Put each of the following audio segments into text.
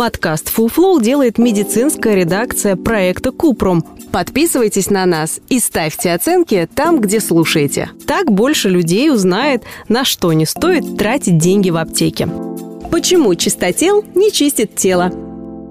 Подкаст Flow делает медицинская редакция проекта Купром. Подписывайтесь на нас и ставьте оценки там, где слушаете. Так больше людей узнает, на что не стоит тратить деньги в аптеке. Почему чистотел не чистит тело?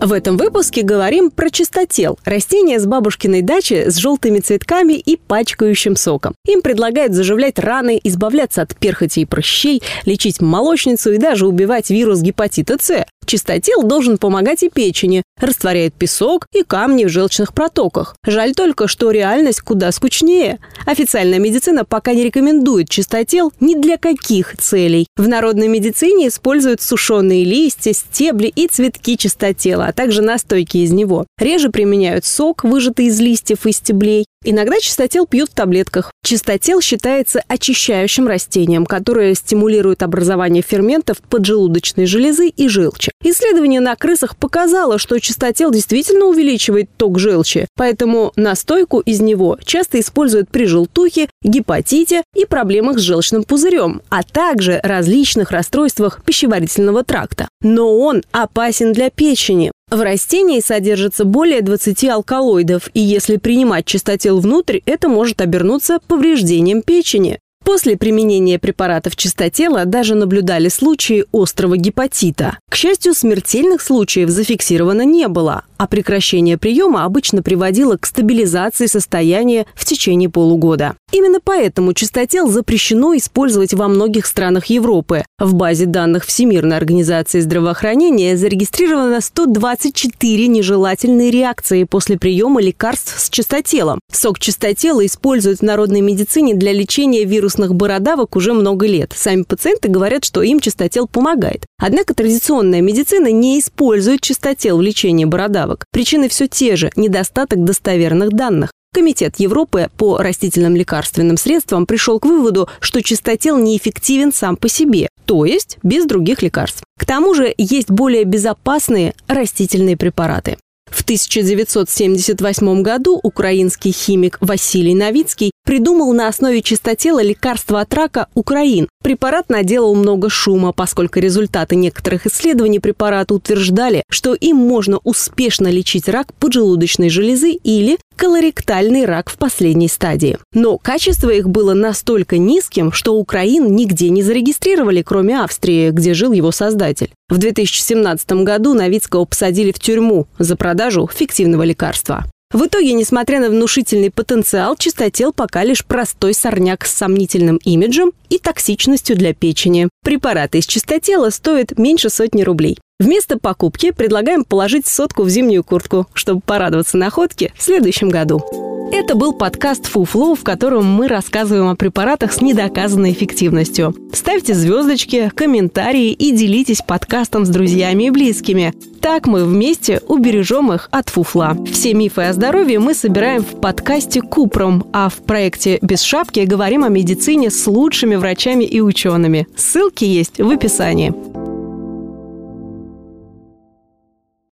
В этом выпуске говорим про чистотел – растение с бабушкиной дачи с желтыми цветками и пачкающим соком. Им предлагают заживлять раны, избавляться от перхоти и прыщей, лечить молочницу и даже убивать вирус гепатита С. Чистотел должен помогать и печени, растворяет песок и камни в желчных протоках. Жаль только, что реальность куда скучнее. Официальная медицина пока не рекомендует чистотел ни для каких целей. В народной медицине используют сушеные листья, стебли и цветки чистотела, а также настойки из него. Реже применяют сок, выжатый из листьев и стеблей. Иногда чистотел пьют в таблетках. Чистотел считается очищающим растением, которое стимулирует образование ферментов поджелудочной железы и желчи. Исследование на крысах показало, что чистотел действительно увеличивает ток желчи, поэтому настойку из него часто используют при желтухе, гепатите и проблемах с желчным пузырем, а также различных расстройствах пищеварительного тракта. Но он опасен для печени. В растении содержится более 20 алкалоидов, и если принимать чистотел внутрь, это может обернуться повреждением печени. После применения препаратов чистотела даже наблюдали случаи острого гепатита. К счастью, смертельных случаев зафиксировано не было, а прекращение приема обычно приводило к стабилизации состояния в течение полугода. Именно поэтому чистотел запрещено использовать во многих странах Европы. В базе данных Всемирной организации здравоохранения зарегистрировано 124 нежелательные реакции после приема лекарств с чистотелом. Сок чистотела используют в народной медицине для лечения вирусных бородавок уже много лет. Сами пациенты говорят, что им чистотел помогает. Однако традиционная медицина не использует чистотел в лечении бородавок. Причины все те же – недостаток достоверных данных. Комитет Европы по растительным лекарственным средствам пришел к выводу, что чистотел неэффективен сам по себе, то есть без других лекарств. К тому же есть более безопасные растительные препараты. В 1978 году украинский химик Василий Новицкий придумал на основе чистотела лекарства от рака «Украин». Препарат наделал много шума, поскольку результаты некоторых исследований препарата утверждали, что им можно успешно лечить рак поджелудочной железы или колоректальный рак в последней стадии. Но качество их было настолько низким, что Украин нигде не зарегистрировали, кроме Австрии, где жил его создатель. В 2017 году Новицкого посадили в тюрьму за продажу фиктивного лекарства. В итоге, несмотря на внушительный потенциал, чистотел пока лишь простой сорняк с сомнительным имиджем и токсичностью для печени. Препараты из чистотела стоят меньше сотни рублей. Вместо покупки предлагаем положить сотку в зимнюю куртку, чтобы порадоваться находке в следующем году. Это был подкаст Фуфло, в котором мы рассказываем о препаратах с недоказанной эффективностью. Ставьте звездочки, комментарии и делитесь подкастом с друзьями и близкими. Так мы вместе убережем их от фуфла. Все мифы о здоровье мы собираем в подкасте Купром, а в проекте «Без шапки» говорим о медицине с лучшими врачами и учеными. Ссылки есть в описании.